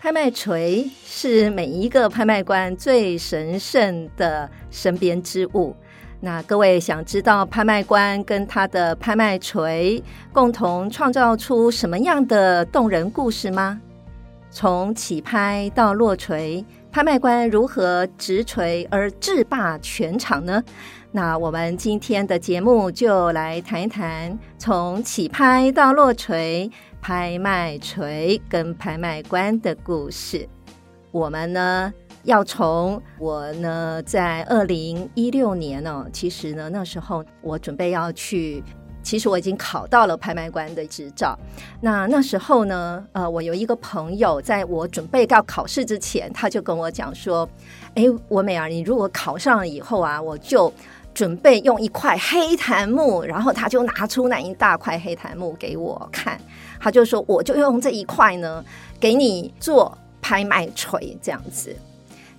拍卖锤是每一个拍卖官最神圣的身边之物。那各位想知道拍卖官跟他的拍卖锤共同创造出什么样的动人故事吗？从起拍到落锤，拍卖官如何执锤而制霸全场呢？那我们今天的节目就来谈一谈从起拍到落锤。拍卖锤跟拍卖官的故事，我们呢要从我呢在二零一六年哦，其实呢那时候我准备要去，其实我已经考到了拍卖官的执照。那那时候呢，呃，我有一个朋友，在我准备要考试之前，他就跟我讲说：“哎，文玫儿，你如果考上了以后啊，我就准备用一块黑檀木。”然后他就拿出那一大块黑檀木给我看。他就说：“我就用这一块呢，给你做拍卖锤这样子。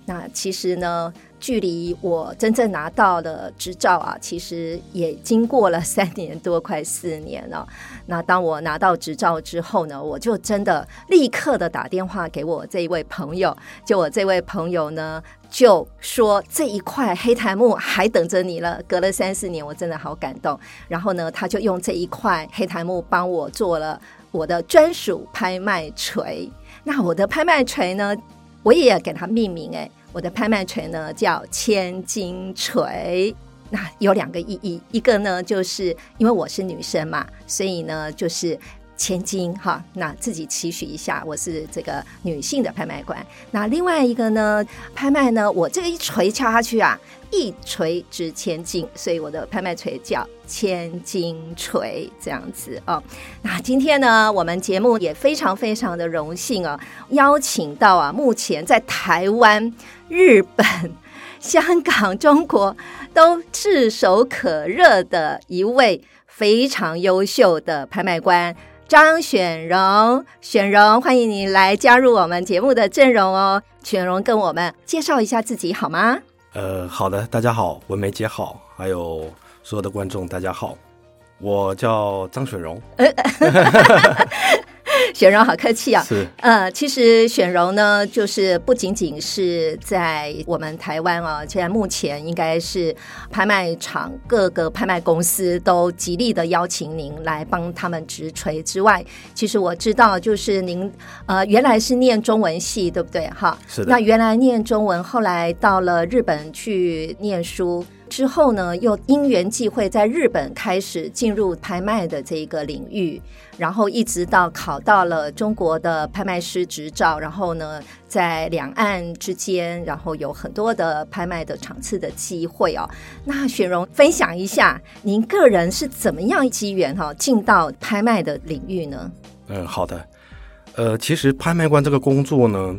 那其实呢，距离我真正拿到的执照啊，其实也经过了三年多，快四年了。那当我拿到执照之后呢，我就真的立刻的打电话给我这一位朋友。就我这位朋友呢，就说这一块黑檀木还等着你了。隔了三四年，我真的好感动。然后呢，他就用这一块黑檀木帮我做了。”我的专属拍卖锤，那我的拍卖锤呢，我也给它命名哎，我的拍卖锤呢叫千金锤，那有两个意义，一个呢就是因为我是女生嘛，所以呢就是。千金哈，那自己期许一下，我是这个女性的拍卖官。那另外一个呢，拍卖呢，我这个一锤敲下去啊，一锤值千金，所以我的拍卖锤叫千金锤这样子哦。那今天呢，我们节目也非常非常的荣幸啊，邀请到啊，目前在台湾、日本、香港、中国都炙手可热的一位非常优秀的拍卖官。张选荣，选荣，欢迎你来加入我们节目的阵容哦。选荣，跟我们介绍一下自己好吗？呃，好的，大家好，文梅姐好，还有所有的观众大家好，我叫张选荣。选荣好客气啊！是，呃，其实雪荣呢，就是不仅仅是在我们台湾啊，现在目前应该是拍卖场各个拍卖公司都极力的邀请您来帮他们直锤之外，其实我知道，就是您呃原来是念中文系，对不对？哈，是的。那原来念中文，后来到了日本去念书。之后呢，又因缘际会，在日本开始进入拍卖的这一个领域，然后一直到考到了中国的拍卖师执照，然后呢，在两岸之间，然后有很多的拍卖的场次的机会哦。那雪荣分享一下，您个人是怎么样机缘哈进到拍卖的领域呢？嗯，好的。呃，其实拍卖官这个工作呢。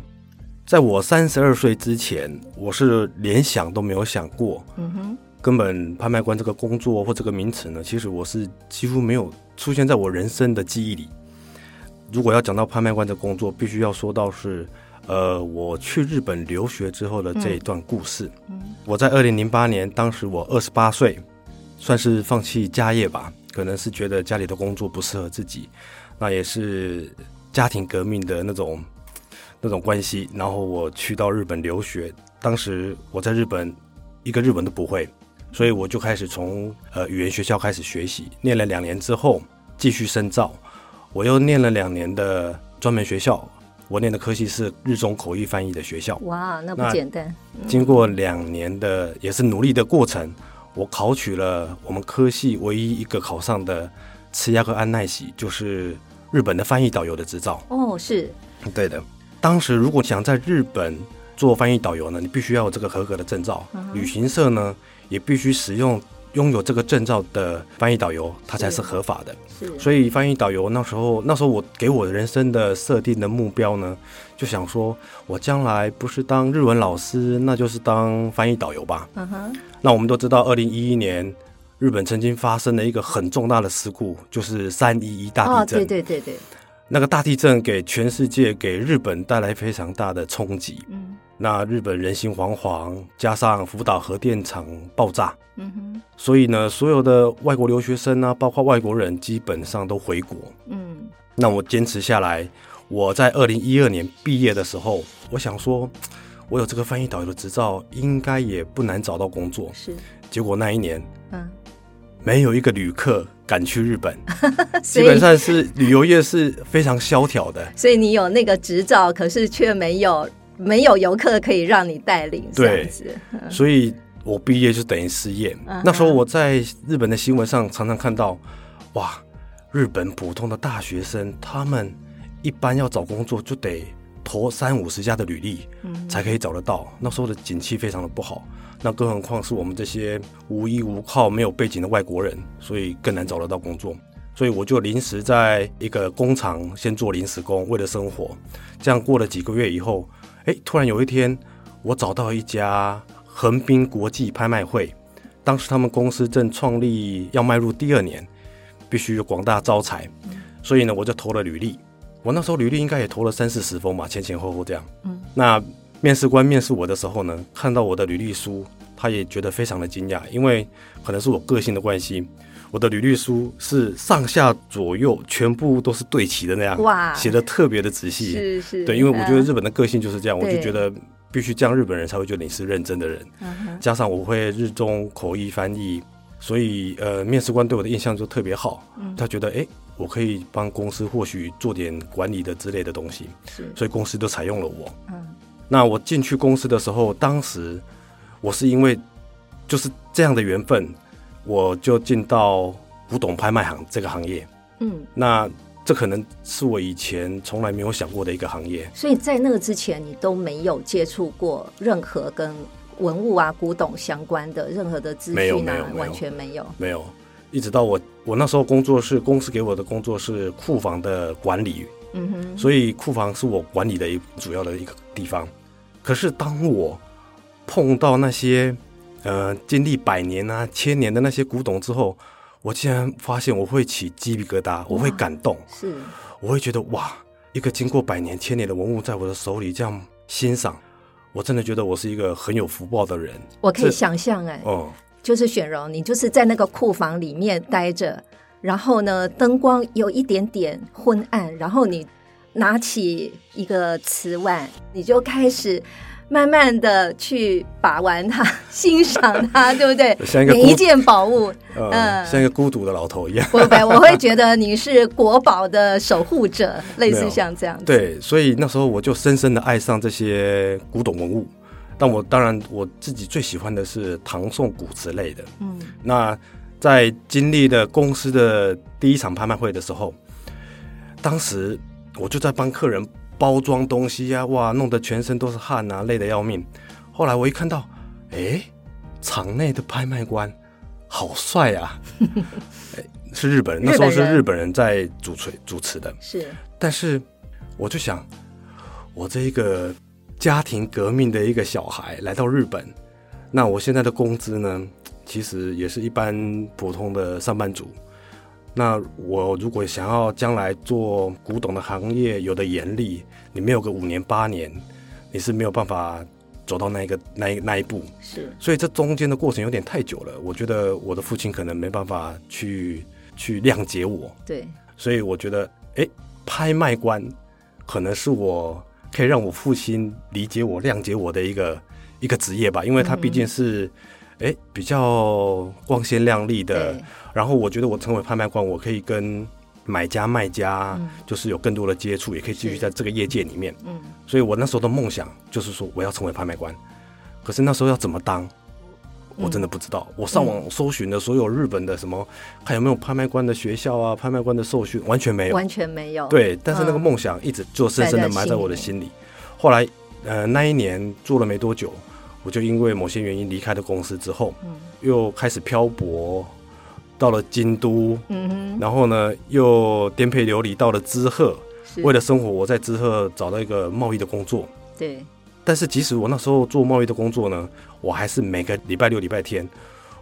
在我三十二岁之前，我是连想都没有想过，嗯哼，根本拍卖官这个工作或这个名词呢，其实我是几乎没有出现在我人生的记忆里。如果要讲到拍卖官的工作，必须要说到是，呃，我去日本留学之后的这一段故事。嗯，我在二零零八年，当时我二十八岁，算是放弃家业吧，可能是觉得家里的工作不适合自己，那也是家庭革命的那种。那种关系，然后我去到日本留学。当时我在日本一个日文都不会，所以我就开始从呃语言学校开始学习。念了两年之后，继续深造。我又念了两年的专门学校，我念的科系是日中口译翻译的学校。哇，那不简单。经过两年的也是努力的过程，我考取了我们科系唯一一个考上的次亚克安奈喜，就是日本的翻译导游的执照。哦，是对的。当时如果想在日本做翻译导游呢，你必须要有这个合格的证照。Uh. 旅行社呢，也必须使用拥有这个证照的翻译导游，他才是合法的。是，所以翻译导游那时候，那时候我给我人生的设定的目标呢，就想说，我将来不是当日文老师，那就是当翻译导游吧。嗯哼。那我们都知道，二零一一年日本曾经发生了一个很重大的事故，就是三一一大地震。哦，对对对对。那个大地震给全世界、给日本带来非常大的冲击。嗯。那日本人心惶惶，加上福岛核电厂爆炸，嗯哼，所以呢，所有的外国留学生啊，包括外国人，基本上都回国。嗯，那我坚持下来，我在二零一二年毕业的时候，我想说，我有这个翻译导游的执照，应该也不难找到工作。是，结果那一年，嗯，没有一个旅客敢去日本，基本上是旅游业是非常萧条的。所以你有那个执照，可是却没有。没有游客可以让你带领，对，所以我毕业就等于失业。Uh-huh. 那时候我在日本的新闻上常常看到，哇，日本普通的大学生，他们一般要找工作就得投三五十家的履历，嗯，才可以找得到。那时候的景气非常的不好，那更何况是我们这些无依无靠、没有背景的外国人，所以更难找得到工作。所以我就临时在一个工厂先做临时工，为了生活。这样过了几个月以后。哎，突然有一天，我找到一家横滨国际拍卖会，当时他们公司正创立，要迈入第二年，必须有广大招财，所以呢，我就投了履历。我那时候履历应该也投了三四十封吧，前前后后这样。嗯，那面试官面试我的时候呢，看到我的履历书，他也觉得非常的惊讶，因为可能是我个性的关系。我的履历书是上下左右全部都是对齐的那样，哇，写的特别的仔细，是是，对，因为我觉得日本的个性就是这样，我就觉得必须这样，日本人才会觉得你是认真的人。加上我会日中口译翻译，所以呃，面试官对我的印象就特别好，他觉得哎，我可以帮公司或许做点管理的之类的东西，所以公司都采用了我。嗯，那我进去公司的时候，当时我是因为就是这样的缘分。我就进到古董拍卖行这个行业，嗯，那这可能是我以前从来没有想过的一个行业。所以在那个之前，你都没有接触过任何跟文物啊、古董相关的任何的资讯啊，完全没有，没有。一直到我我那时候工作是公司给我的工作是库房的管理，嗯哼，所以库房是我管理的一主要的一个地方。可是当我碰到那些。呃，经历百年啊、千年的那些古董之后，我竟然发现我会起鸡皮疙瘩，我会感动，是，我会觉得哇，一个经过百年、千年的文物在我的手里这样欣赏，我真的觉得我是一个很有福报的人。我可以想象，哎，哦，就是选荣，你就是在那个库房里面待着，然后呢，灯光有一点点昏暗，然后你拿起一个瓷碗，你就开始。慢慢的去把玩它，欣赏它，对不对？像一个每一件宝物，嗯，像一个孤独的老头一样。不不，我会觉得你是国宝的守护者，类似像这样子。对，所以那时候我就深深的爱上这些古董文物。但我当然我自己最喜欢的是唐宋古瓷类的。嗯，那在经历了公司的第一场拍卖会的时候，当时我就在帮客人。包装东西呀、啊，哇，弄得全身都是汗啊，累得要命。后来我一看到，哎，场内的拍卖官好帅啊！是日本人，那时候是日本人在主持主持的。是，但是我就想，我这一个家庭革命的一个小孩来到日本，那我现在的工资呢，其实也是一般普通的上班族。那我如果想要将来做古董的行业，有的严厉，你没有个五年八年，你是没有办法走到那一个那一那一步。是，所以这中间的过程有点太久了。我觉得我的父亲可能没办法去去谅解我。对，所以我觉得，哎，拍卖官可能是我可以让我父亲理解我、谅解我的一个一个职业吧，因为他毕竟是。嗯哎，比较光鲜亮丽的。然后我觉得我成为拍卖官，我可以跟买家卖家就是有更多的接触，也可以继续在这个业界里面。嗯，所以我那时候的梦想就是说我要成为拍卖官。可是那时候要怎么当，我真的不知道。我上网搜寻的所有日本的什么，还有没有拍卖官的学校啊，拍卖官的受训，完全没有，完全没有。对，但是那个梦想一直就深深的埋在我的心里。后来，呃，那一年做了没多久。我就因为某些原因离开了公司之后，嗯，又开始漂泊，到了京都，嗯，然后呢，又颠沛流离到了知鹤，为了生活，我在知鹤找到一个贸易的工作，对。但是即使我那时候做贸易的工作呢，我还是每个礼拜六、礼拜天，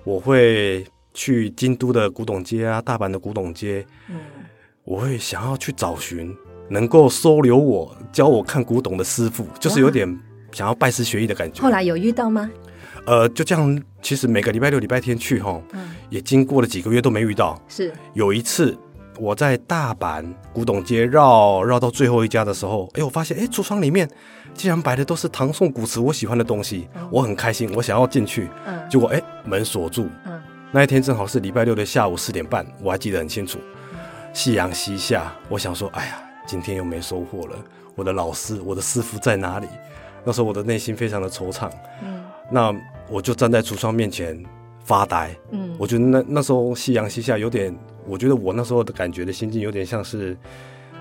我会去京都的古董街啊，大阪的古董街，嗯，我会想要去找寻能够收留我、教我看古董的师傅，就是有点想要拜师学艺的感觉。后来有遇到吗？呃，就这样，其实每个礼拜六、礼拜天去哈，嗯，也经过了几个月都没遇到。是有一次我在大阪古董街绕绕到最后一家的时候，哎，我发现哎，橱窗里面。竟然摆的都是唐宋古瓷，我喜欢的东西，嗯、我很开心，我想要进去，嗯、结果哎，门锁住。嗯、那一天正好是礼拜六的下午四点半，我还记得很清楚。夕阳西下，我想说，哎呀，今天又没收获了。我的老师，我的师傅在哪里？那时候我的内心非常的惆怅。嗯、那我就站在橱窗面前发呆。嗯、我觉得那那时候夕阳西下，有点，我觉得我那时候的感觉的心境有点像是。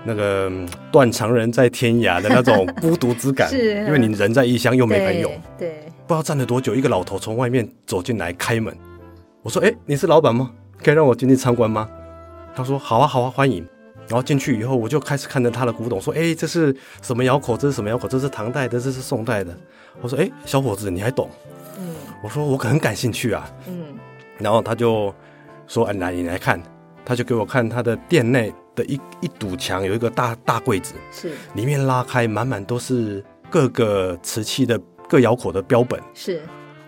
那个断肠人在天涯的那种 孤独之感，是因为你人在异乡又没朋友，对，对不知道站了多久，一个老头从外面走进来开门，我说：“哎，你是老板吗？可以让我进去参观吗？”他说：“好啊，好啊，欢迎。”然后进去以后，我就开始看着他的古董，说：“哎，这是什么窑口？这是什么窑口？这是唐代的，这是宋代的。”我说：“哎，小伙子，你还懂？”嗯，我说：“我很感兴趣啊。”嗯，然后他就说：“哎，来，你来看。”他就给我看他的店内。的一一堵墙有一个大大柜子，是里面拉开满满都是各个瓷器的各窑口的标本，是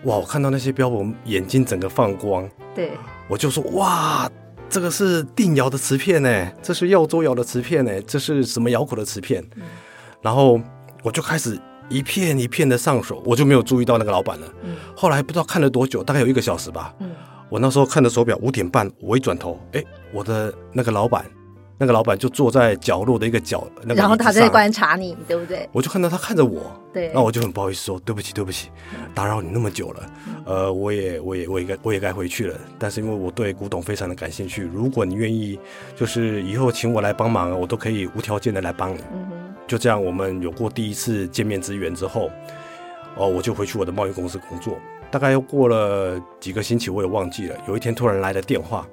哇！我看到那些标本，眼睛整个放光，对，我就说哇，这个是定窑的瓷片呢，这是耀州窑的瓷片呢，这是什么窑口的瓷片？嗯、然后我就开始一片一片的上手，我就没有注意到那个老板了。嗯、后来不知道看了多久，大概有一个小时吧。嗯、我那时候看的手表五点半，我一转头，哎，我的那个老板。那个老板就坐在角落的一个角，那个、然后他在观察你，对不对？我就看到他看着我，对，那我就很不好意思说对不起，对不起，打扰你那么久了。嗯、呃，我也，我也，我也该，我也该回去了。但是因为我对古董非常的感兴趣，如果你愿意，就是以后请我来帮忙，我都可以无条件的来帮你。嗯哼。就这样，我们有过第一次见面之缘之后，哦，我就回去我的贸易公司工作。大概又过了几个星期，我也忘记了。有一天突然来了电话，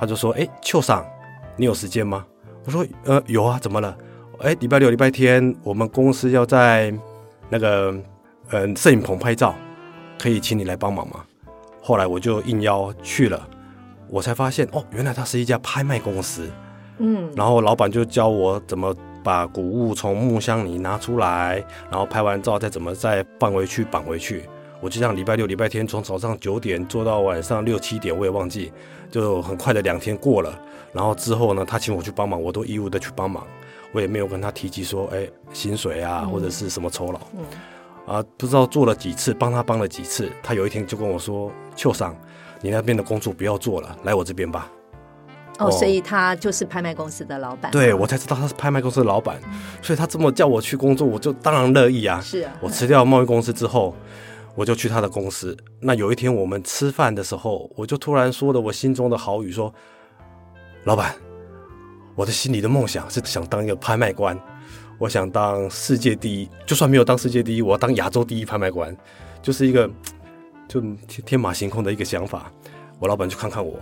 他就说：“哎，邱桑。”你有时间吗？我说，呃，有啊，怎么了？哎，礼拜六、礼拜天，我们公司要在那个，呃，摄影棚拍照，可以请你来帮忙吗？后来我就应邀去了，我才发现，哦，原来它是一家拍卖公司。嗯，然后老板就教我怎么把古物从木箱里拿出来，然后拍完照再怎么再放回去、绑回去。我就这样礼拜六、礼拜天从早上九点做到晚上六七点，我也忘记，就很快的两天过了。然后之后呢，他请我去帮忙，我都义务的去帮忙，我也没有跟他提及说，哎，薪水啊、嗯、或者是什么酬劳。嗯。啊，不知道做了几次，帮他帮了几次，他有一天就跟我说：“邱桑，你那边的工作不要做了，来我这边吧。”哦，所以他就是拍卖公司的老板。对，我才知道他是拍卖公司的老板，嗯、所以他这么叫我去工作，我就当然乐意啊。是啊。我辞掉贸易公司之后。我就去他的公司。那有一天我们吃饭的时候，我就突然说了我心中的好语，说：“老板，我的心里的梦想是想当一个拍卖官，我想当世界第一，就算没有当世界第一，我要当亚洲第一拍卖官，就是一个就天天马行空的一个想法。”我老板就看看我，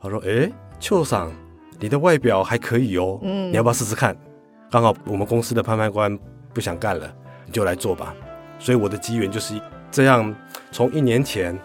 他说：“诶，邱桑，你的外表还可以哦，嗯，你要不要试试看？刚好我们公司的拍卖官不想干了，你就来做吧。”所以我的机缘就是。这样，从一年前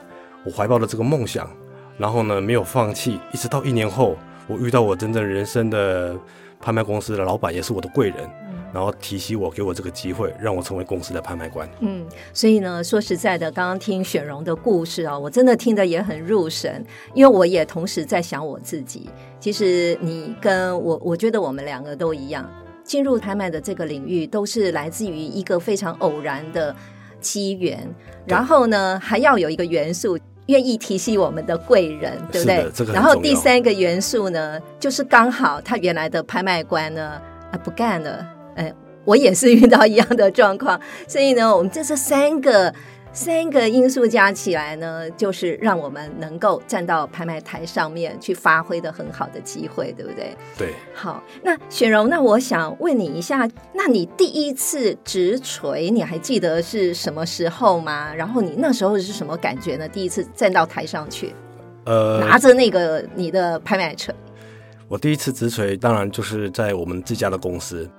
我怀抱的这个梦想，然后呢没有放弃，一直到一年后，我遇到我真正人生的拍卖公司的老板，也是我的贵人，嗯、然后提携我，给我这个机会，让我成为公司的拍卖官。嗯，所以呢，说实在的，刚刚听雪荣的故事啊，我真的听得也很入神，因为我也同时在想我自己。其实你跟我，我觉得我们两个都一样，进入拍卖的这个领域，都是来自于一个非常偶然的。机缘，然后呢，还要有一个元素，愿意提携我们的贵人，对不对？这个、然后第三个元素呢，就是刚好他原来的拍卖官呢啊不干了，哎，我也是遇到一样的状况，所以呢，我们这是三个三个因素加起来呢，就是让我们能够站到拍卖台上面去发挥的很好的机会，对不对？对。好，那雪荣，那我想问你一下，那你第一次直锤，你还记得是什么时候吗？然后你那时候是什么感觉呢？第一次站到台上去，呃，拿着那个你的拍卖锤。我第一次直锤，当然就是在我们自家的公司。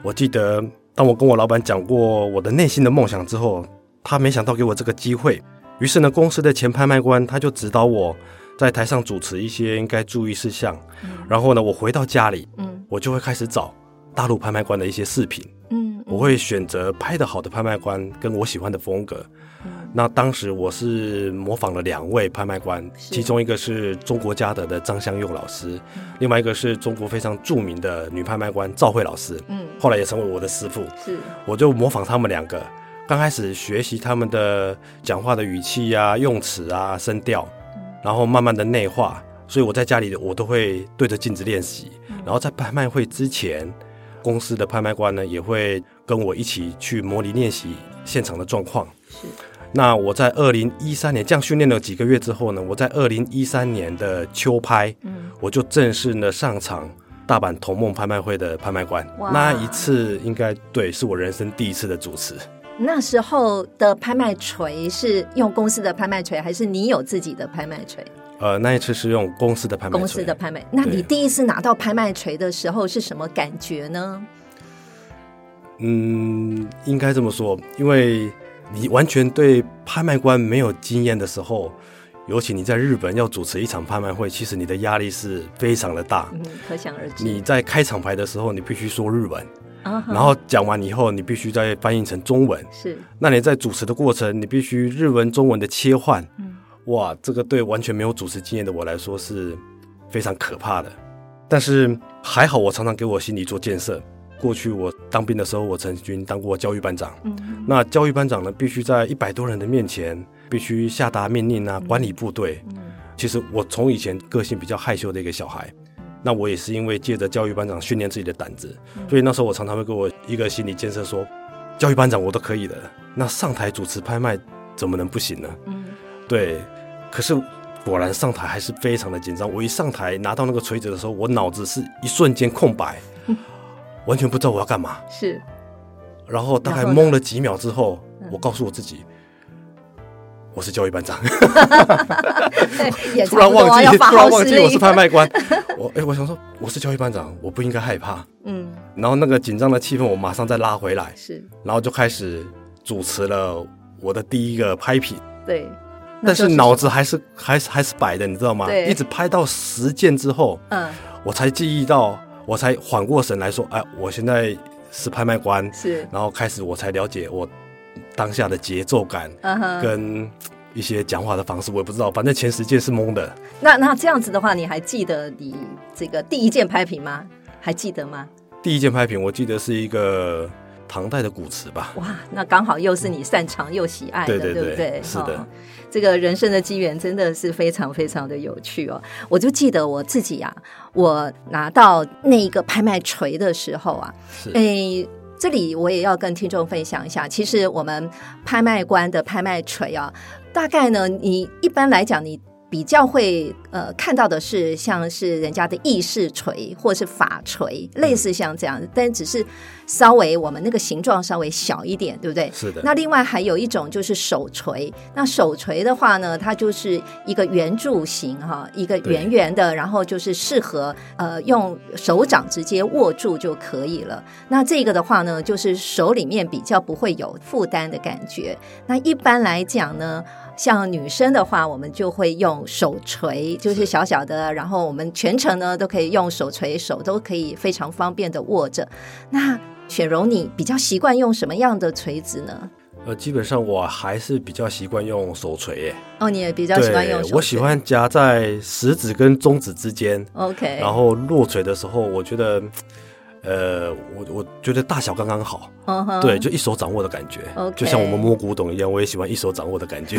我记得，当我跟我老板讲过我的内心的梦想之后。他没想到给我这个机会，于是呢，公司的前拍卖官他就指导我在台上主持一些应该注意事项。嗯、然后呢，我回到家里，嗯，我就会开始找大陆拍卖官的一些视频，嗯，嗯，我会选择拍的好的拍卖官跟我喜欢的风格。嗯、那当时我是模仿了两位拍卖官，其中一个是中国嘉德的张香佑老师，嗯、另外一个是中国非常著名的女拍卖官赵慧老师，嗯，后来也成为我的师傅。是，我就模仿他们两个。刚开始学习他们的讲话的语气啊、用词啊、声调，然后慢慢的内化。所以我在家里我都会对着镜子练习。然后在拍卖会之前，公司的拍卖官呢也会跟我一起去模拟练习现场的状况。是。那我在二零一三年这样训练了几个月之后呢，我在二零一三年的秋拍，嗯，我就正式呢上场大阪同梦拍卖会的拍卖官。那一次应该对是我人生第一次的主持。那时候的拍卖锤是用公司的拍卖锤，还是你有自己的拍卖锤？呃，那一次是用公司的拍卖锤。公司的拍卖。那你第一次拿到拍卖锤的时候是什么感觉呢？嗯，应该这么说，因为你完全对拍卖官没有经验的时候，尤其你在日本要主持一场拍卖会，其实你的压力是非常的大。嗯，可想而知。你在开场牌的时候，你必须说日文。然后讲完以后，你必须再翻译成中文。是，那你在主持的过程，你必须日文、中文的切换。嗯，哇，这个对完全没有主持经验的我来说是非常可怕的。但是还好，我常常给我心理做建设。过去我当兵的时候，我曾经当过教育班长。嗯，那教育班长呢，必须在一百多人的面前，必须下达命令啊，管理部队。嗯，其实我从以前个性比较害羞的一个小孩。那我也是因为借着教育班长训练自己的胆子，所以那时候我常常会给我一个心理建设说，教育班长我都可以的，那上台主持拍卖怎么能不行呢？嗯，对。可是果然上台还是非常的紧张。我一上台拿到那个锤子的时候，我脑子是一瞬间空白，完全不知道我要干嘛。是。然后大概懵了几秒之后，我告诉我自己。我是教育班长，突然忘记，突然忘记我是拍卖官。我哎、欸，我想说我是教育班长，我不应该害怕。嗯，然后那个紧张的气氛，我马上再拉回来。是，然后就开始主持了我的第一个拍品。对，但是脑子还是还是还是摆的，你知道吗？对，一直拍到十件之后，嗯，我才记忆到，我才缓过神来说，哎，我现在是拍卖官。是，然后开始我才了解我。当下的节奏感，跟一些讲话的方式，我也不知道。反正前十件是懵的。那那这样子的话，你还记得你这个第一件拍品吗？还记得吗？第一件拍品，我记得是一个唐代的古瓷吧。哇，那刚好又是你擅长又喜爱的，对，对，对，对不对？是的，这个人生的机缘真的是非常非常的有趣哦。我就记得我自己呀、啊，我拿到那一个拍卖锤的时候啊，是诶。这里我也要跟听众分享一下，其实我们拍卖官的拍卖锤啊，大概呢，你一般来讲你。比较会呃看到的是像是人家的意式锤或是法锤，类似像这样，但只是稍微我们那个形状稍微小一点，对不对？是的。那另外还有一种就是手锤，那手锤的话呢，它就是一个圆柱形哈，一个圆圆的，然后就是适合呃用手掌直接握住就可以了。那这个的话呢，就是手里面比较不会有负担的感觉。那一般来讲呢，像女生的话，我们就会用手锤，就是小小的，然后我们全程呢都可以用手锤，手都可以非常方便的握着。那雪柔，你比较习惯用什么样的锤子呢？呃，基本上我还是比较习惯用手锤耶。哦，你也比较喜欢用手锤。我喜欢夹在食指跟中指之间。OK。然后落锤的时候，我觉得。呃，我我觉得大小刚刚好，uh huh. 对，就一手掌握的感觉，Okay. 就像我们摸古董一样，我也喜欢一手掌握的感觉。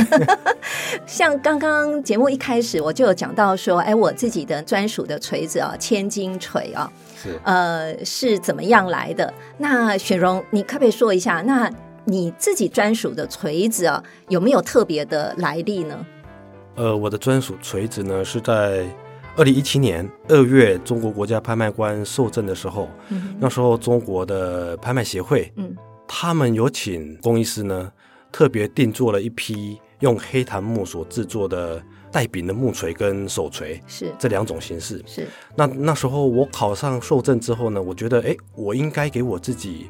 像刚刚节目一开始我就有讲到说，哎，我自己的专属的锤子啊，千金锤啊，是呃是怎么样来的？那雪荣，你可不可以说一下？那你自己专属的锤子啊，有没有特别的来历呢？呃，我的专属锤子呢，是在二零一七年二月，中国国家拍卖官受证的时候，嗯、那时候中国的拍卖协会，嗯，他们有请工艺师呢，特别定做了一批用黑檀木所制作的带柄的木锤跟手锤，是。这两种形式。是。那那时候我考上受证之后呢，我觉得，哎，我应该给我自己。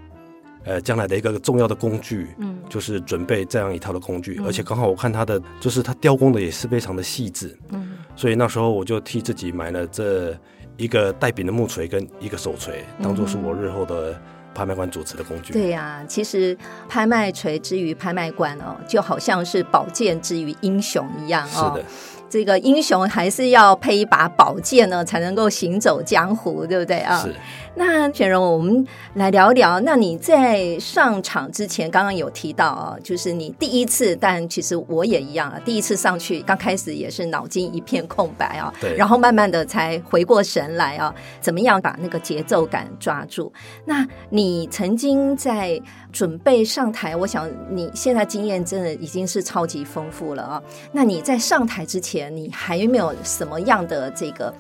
呃，将来的一个重要的工具，嗯，就是准备这样一套的工具，嗯、而且刚好我看它的，就是它雕工的也是非常的细致，嗯，所以那时候我就替自己买了这一个带柄的木锤跟一个手锤，当做是我日后的拍卖官主持的工具。对呀、啊，其实拍卖锤之于拍卖官哦，就好像是宝剑之于英雄一样哦。是的。这个英雄还是要配一把宝剑呢，才能够行走江湖，对不对啊？是。那显荣，我们来聊一聊。那你在上场之前，刚刚有提到啊，就是你第一次，但其实我也一样啊，第一次上去，刚开始也是脑筋一片空白啊，对。然后慢慢的才回过神来啊，怎么样把那个节奏感抓住？那你曾经在准备上台，我想你现在经验真的已经是超级丰富了啊。那你在上台之前，你还有没有什么样的这个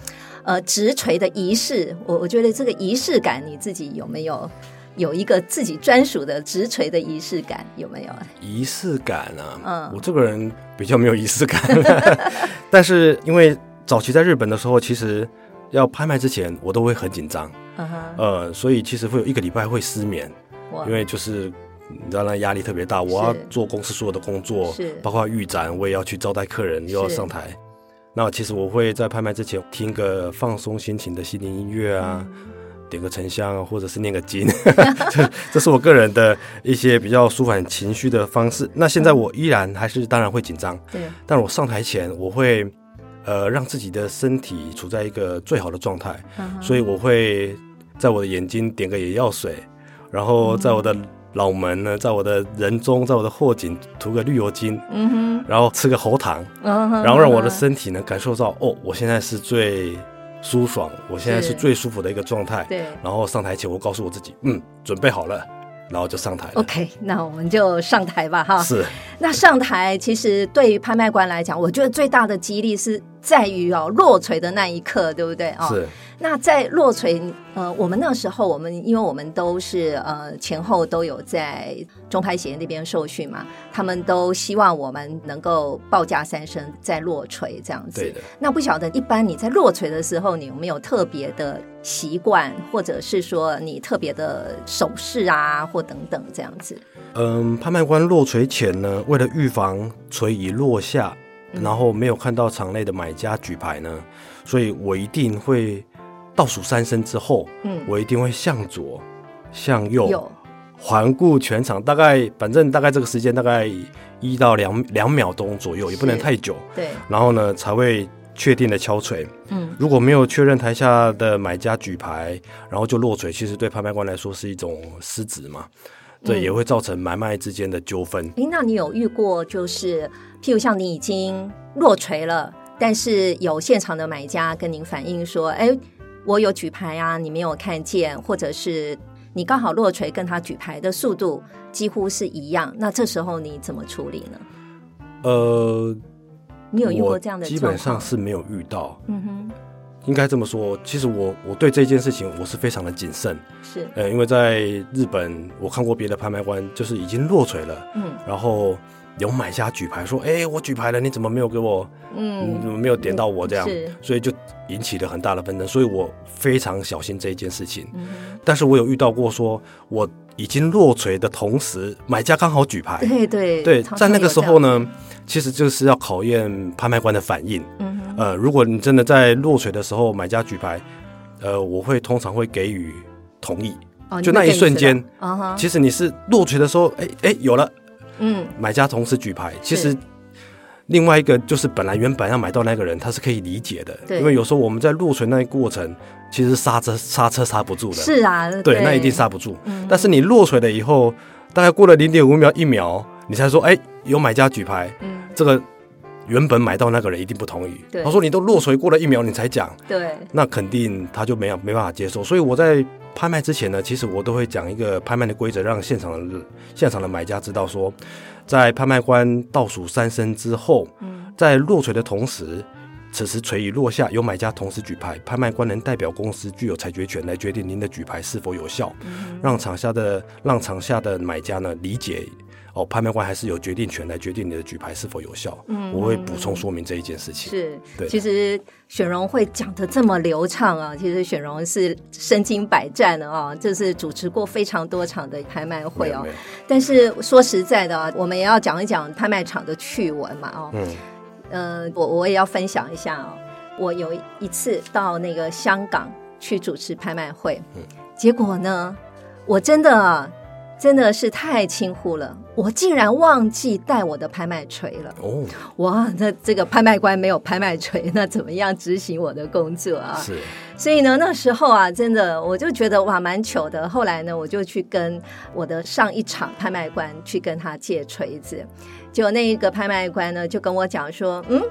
呃直锤的仪式？我我觉得这个仪式感，你自己有没有有一个自己专属的直锤的仪式感？有没有？仪式感啊，嗯，我这个人比较没有仪式感，但是因为早期在日本的时候，其实要拍卖之前，我都会很紧张，嗯所以其实会有一个礼拜会失眠，因为就是。你知道那压力特别大，我要做公司所有的工作，是包括预展，我也要去招待客人，又要上台。是那其实我会在拍卖之前听个放松心情的心灵音乐啊，嗯、点个沉香，或者是念个经，这这是我个人的一些比较舒缓情绪的方式。那现在我依然还是当然会紧张，对，但我上台前我会呃让自己的身体处在一个最好的状态，所以我会在我的眼睛点个眼药水，然后在我的、嗯脑门呢，在我的人中，在我的后颈涂个绿油精，嗯哼，然后吃个喉糖，嗯哼，然后让我的身体呢感受到，哦，我现在是最舒爽，我现在是最舒服的一个状态，对。然后上台前，我告诉我自己，嗯，准备好了，然后就上台了。OK，那我们就上台吧，哈。是。那上台其实对于拍卖官来讲，我觉得最大的激励是在于哦落锤的那一刻，对不对？哦，是。那在落锤，呃，我们那时候，我们因为我们都是呃前后都有在中拍协会那边受训嘛，他们都希望我们能够报价三声再落锤这样子。对的。那不晓得一般你在落锤的时候，你有没有特别的习惯，或者是说你特别的手势啊，或等等这样子？嗯，拍卖官落锤前呢，为了预防锤已落下，然后没有看到场内的买家举牌呢，所以我一定会。倒数三声之后，嗯，我一定会向左、向右环顾全场，大概反正大概这个时间大概一到两两秒钟左右，也不能太久。对，然后呢才会确定的敲锤。嗯，如果没有确认台下的买家举牌，然后就落锤，其实对拍卖官来说是一种失职嘛。对，也会造成买卖之间的纠纷。哎，那你有遇过就是，譬如像你已经落锤了，但是有现场的买家跟您反映说，哎。我有举牌啊，你没有看见，或者是你刚好落锤跟他举牌的速度几乎是一样，那这时候你怎么处理呢？呃，你有遇过这样的？基本上是没有遇到。嗯哼，应该这么说，其实我我对这件事情我是非常的谨慎。是，呃，因为在日本我看过别的拍卖官，就是已经落锤了，嗯，然后。有买家举牌说：“哎、欸，我举牌了，你怎么没有给我？嗯，怎么没有点到我？这样，所以就引起了很大的纷争。所以我非常小心这一件事情。嗯、但是我有遇到过，说我已经落锤的同时，买家刚好举牌。对对对，在那个时候呢，其实就是要考验拍卖官的反应。嗯，呃，如果你真的在落锤的时候，买家举牌，呃，我会通常会给予同意。哦、就那一瞬间，哦、其实你是落锤的时候，哎、欸、哎、欸，有了。”嗯，买家同时举牌，其实另外一个就是本来原本要买到那个人，他是可以理解的，对。因为有时候我们在落锤那一过程，其实刹车刹车刹不住的，是啊，对，对。那一定刹不住。嗯、但是你落锤了以后，大概过了零点五秒一秒，你才说，哎，有买家举牌，嗯，这个原本买到那个人一定不同意。他说你都落锤过了一秒你才讲，对，那肯定他就没有没办法接受。所以我在拍卖之前呢，其实我都会讲一个拍卖的规则，让现场的现场的买家知道说，在拍卖官倒数三声之后，在落锤的同时，此时锤已落下，有买家同时举牌，拍卖官能代表公司具有裁决权来决定您的举牌是否有效，让场下的让场下的买家呢理解。哦，拍卖官还是有决定权来决定你的举牌是否有效。嗯，我会补充说明这一件事情。是，对。其实选荣会讲的这么流畅啊，其实选荣是身经百战的啊，就是主持过非常多场的拍卖会哦。但是说实在的啊，我们也要讲一讲拍卖场的趣闻嘛哦。嗯。呃，我我也要分享一下哦。我有一次到那个香港去主持拍卖会，嗯，结果呢，我真的。真的是太轻忽了，我竟然忘记带我的拍卖锤了。哦，哇，那这个拍卖官没有拍卖锤，那怎么样执行我的工作啊？是，所以呢，那时候啊，真的我就觉得哇，蛮糗的。后来呢，我就去跟我的上一场拍卖官去跟他借锤子，结果那一个拍卖官呢，就跟我讲说，嗯。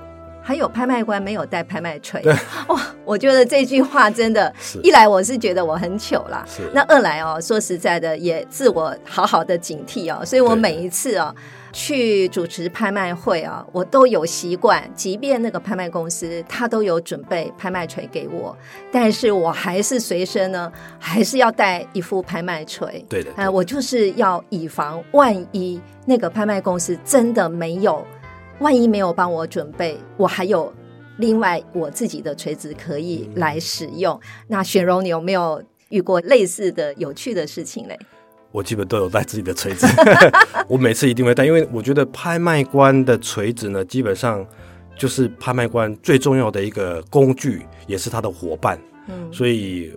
还有拍卖官没有带拍卖锤，哇！我觉得这句话真的，一来我是觉得我很糗啦，那二来哦，说实在的，也自我好好的警惕哦。所以我每一次哦去主持拍卖会啊，我都有习惯，即便那个拍卖公司他都有准备拍卖锤给我，但是我还是随身呢，还是要带一副拍卖锤。对的，哎，我就是要以防万一那个拍卖公司真的没有。万一没有帮我准备，我还有另外我自己的锤子可以来使用。嗯、那雪柔，你有没有遇过类似的有趣的事情嘞？我基本都有带自己的锤子，我每次一定会带，因为我觉得拍卖官的锤子呢，基本上就是拍卖官最重要的一个工具，也是他的伙伴。嗯，所以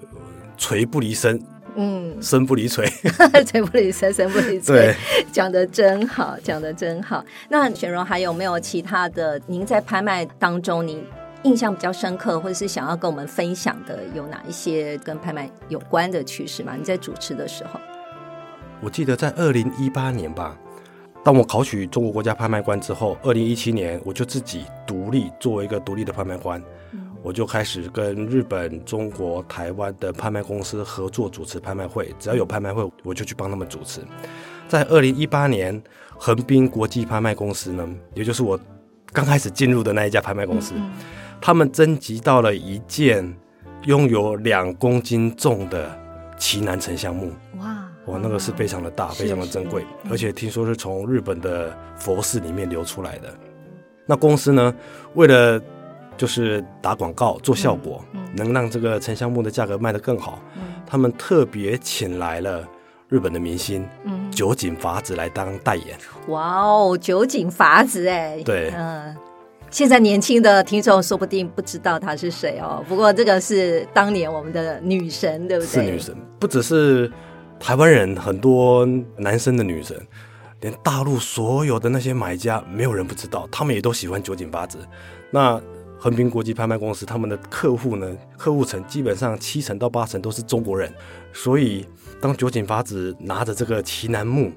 锤不离身。嗯，生不离锤，锤不离身，生不离锤。对，讲的真好，讲的真好。那雪荣还有没有其他的？您在拍卖当中，您印象比较深刻，或者是想要跟我们分享的，有哪一些跟拍卖有关的趣事吗？你在主持的时候，我记得在二零一八年吧，当我考取中国国家拍卖官之后，二零一七年我就自己独立作为一个独立的拍卖官。我就开始跟日本、中国、台湾的拍卖公司合作主持拍卖会，只要有拍卖会，我就去帮他们主持。在二零一八年，横滨国际拍卖公司呢，也就是我刚开始进入的那一家拍卖公司，他们征集到了一件拥有两公斤重的奇南城项目。哇哇，那个是非常的大，非常的珍贵，而且听说是从日本的佛寺里面流出来的。那公司呢，为了就是打广告做效果，嗯嗯、能让这个沉香木的价格卖得更好。嗯、他们特别请来了日本的明星、嗯、酒井法子来当代言。哇哦，酒井法子哎，对，嗯，现在年轻的听众说不定不知道她是谁哦。不过这个是当年我们的女神，对不对？是女神，不只是台湾人，很多男生的女神，连大陆所有的那些买家，没有人不知道，他们也都喜欢酒井法子。那横滨国际拍卖公司，他们的客户呢，客户层基本上七成到八成都是中国人，所以当酒井法子拿着这个奇楠木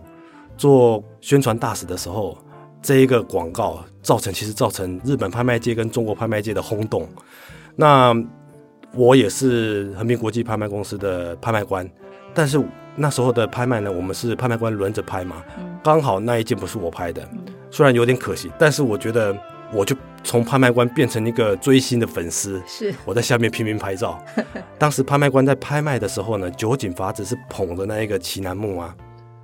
做宣传大使的时候，这一个广告造成其实造成日本拍卖界跟中国拍卖界的轰动。那我也是横滨国际拍卖公司的拍卖官，但是那时候的拍卖呢，我们是拍卖官轮着拍嘛，刚好那一件不是我拍的，虽然有点可惜，但是我觉得。我就从拍卖官变成一个追星的粉丝，是我在下面拼命拍照。当时拍卖官在拍卖的时候呢，酒井法子是捧着那一个奇楠木啊，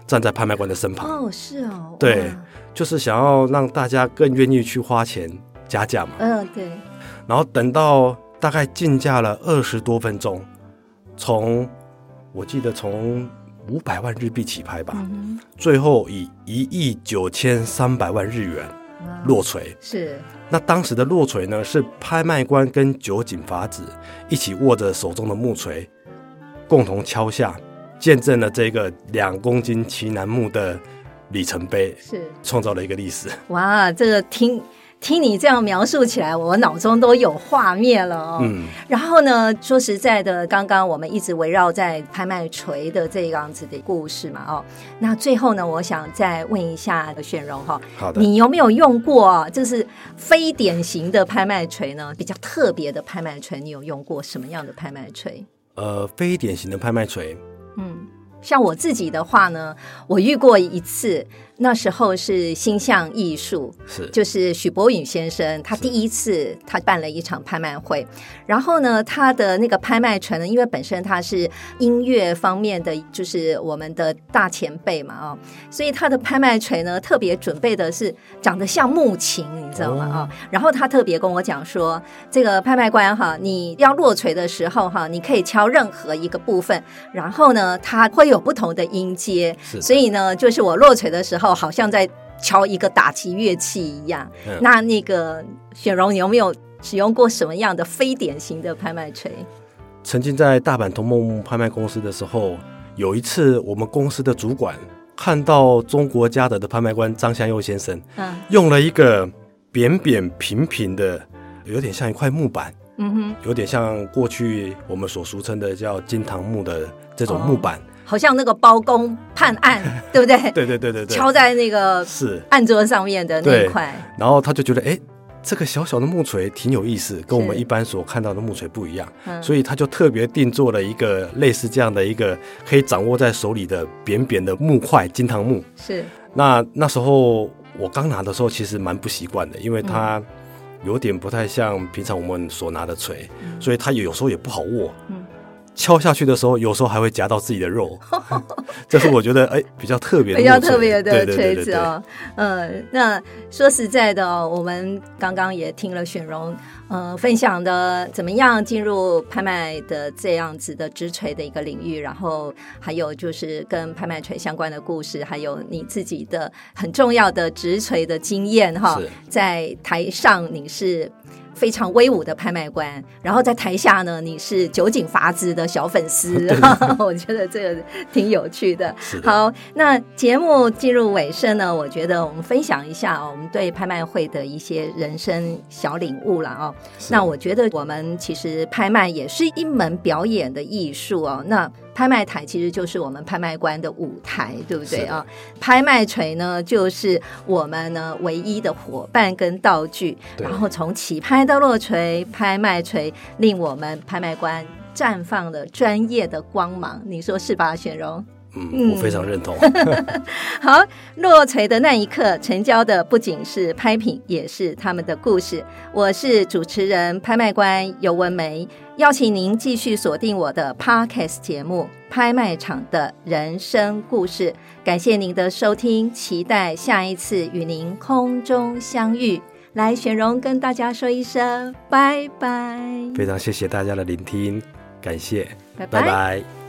站在拍卖官的身旁。哦，是哦，对，就是想要让大家更愿意去花钱加价嘛。嗯，对。然后等到大概竞价了二十多分钟，从我记得从五百万日币起拍吧，嗯、最后以一亿九千三百万日元。落锤是，那当时的落锤呢，是拍卖官跟酒井法子一起握着手中的木锤，共同敲下，见证了这个两公斤奇楠木的里程碑，是创造了一个历史。哇，这个听。听你这样描述起来，我脑中都有画面了哦。嗯，然后呢，说实在的，刚刚我们一直围绕在拍卖锤的这样子的故事嘛，哦，那最后呢，我想再问一下选荣哈，好的，你有没有用过就是非典型的拍卖锤呢？比较特别的拍卖锤，你有用过什么样的拍卖锤？呃，非典型的拍卖锤。嗯，像我自己的话呢，我遇过一次。那时候是星象艺术，是。就是许博允先生，他第一次他办了一场拍卖会，然后呢，他的那个拍卖锤呢，因为本身他是音乐方面的，就是我们的大前辈嘛，啊，所以他的拍卖锤呢，特别准备的是长得像木琴，你知道吗？啊、哦，然后他特别跟我讲说，这个拍卖官哈，你要落锤的时候哈，你可以敲任何一个部分，然后呢，它会有不同的音阶，所以呢，就是我落锤的时候。好像在敲一个打击乐器一样。嗯、那那个雪荣，你有没有使用过什么样的非典型的拍卖锤？曾经在大阪同梦拍卖公司的时候，有一次我们公司的主管看到中国嘉德的拍卖官张向佑先生，嗯，用了一个扁扁平平的，有点像一块木板，嗯哼，有点像过去我们所俗称的叫金堂木的这种木板。哦好像那个包公判案，对不对？对对对对对，敲在那个是案桌上面的那一块。然后他就觉得，哎，这个小小的木锤挺有意思，跟我们一般所看到的木锤不一样，所以他就特别定做了一个类似这样的一个可以掌握在手里的扁扁的木块金堂木。是。那那时候我刚拿的时候，其实蛮不习惯的，因为它有点不太像平常我们所拿的锤，所以它有时候也不好握。嗯。敲下去的时候，有时候还会夹到自己的肉，这是我觉得哎比较特别的、比较特别的锤子哦。嗯，那说实在的哦，我们刚刚也听了选荣呃分享的怎么样进入拍卖的这样子的直锤的一个领域，然后还有就是跟拍卖锤相关的故事，还有你自己的很重要的直锤的经验哈，在台上你是。非常威武的拍卖官，然后在台下呢，你是酒井法子的小粉丝，我觉得这个挺有趣的。的好，那节目进入尾声呢，我觉得我们分享一下哦，我们对拍卖会的一些人生小领悟了哦。那我觉得我们其实拍卖也是一门表演的艺术哦。那拍卖台其实就是我们拍卖官的舞台，对不对啊？拍卖锤呢，就是我们呢唯一的伙伴跟道具。然后从起拍到落锤，拍卖锤令我们拍卖官绽放了专业的光芒。你说是吧，选荣？嗯，我非常认同。好，落锤的那一刻，成交的不仅是拍品，也是他们的故事。我是主持人、拍卖官尤文玫，邀请您继续锁定我的 Podcast 节目《拍卖场的人生故事》。感谢您的收听，期待下一次与您空中相遇。来，雪荣跟大家说一声拜拜。非常谢谢大家的聆听，感谢，拜拜。拜拜。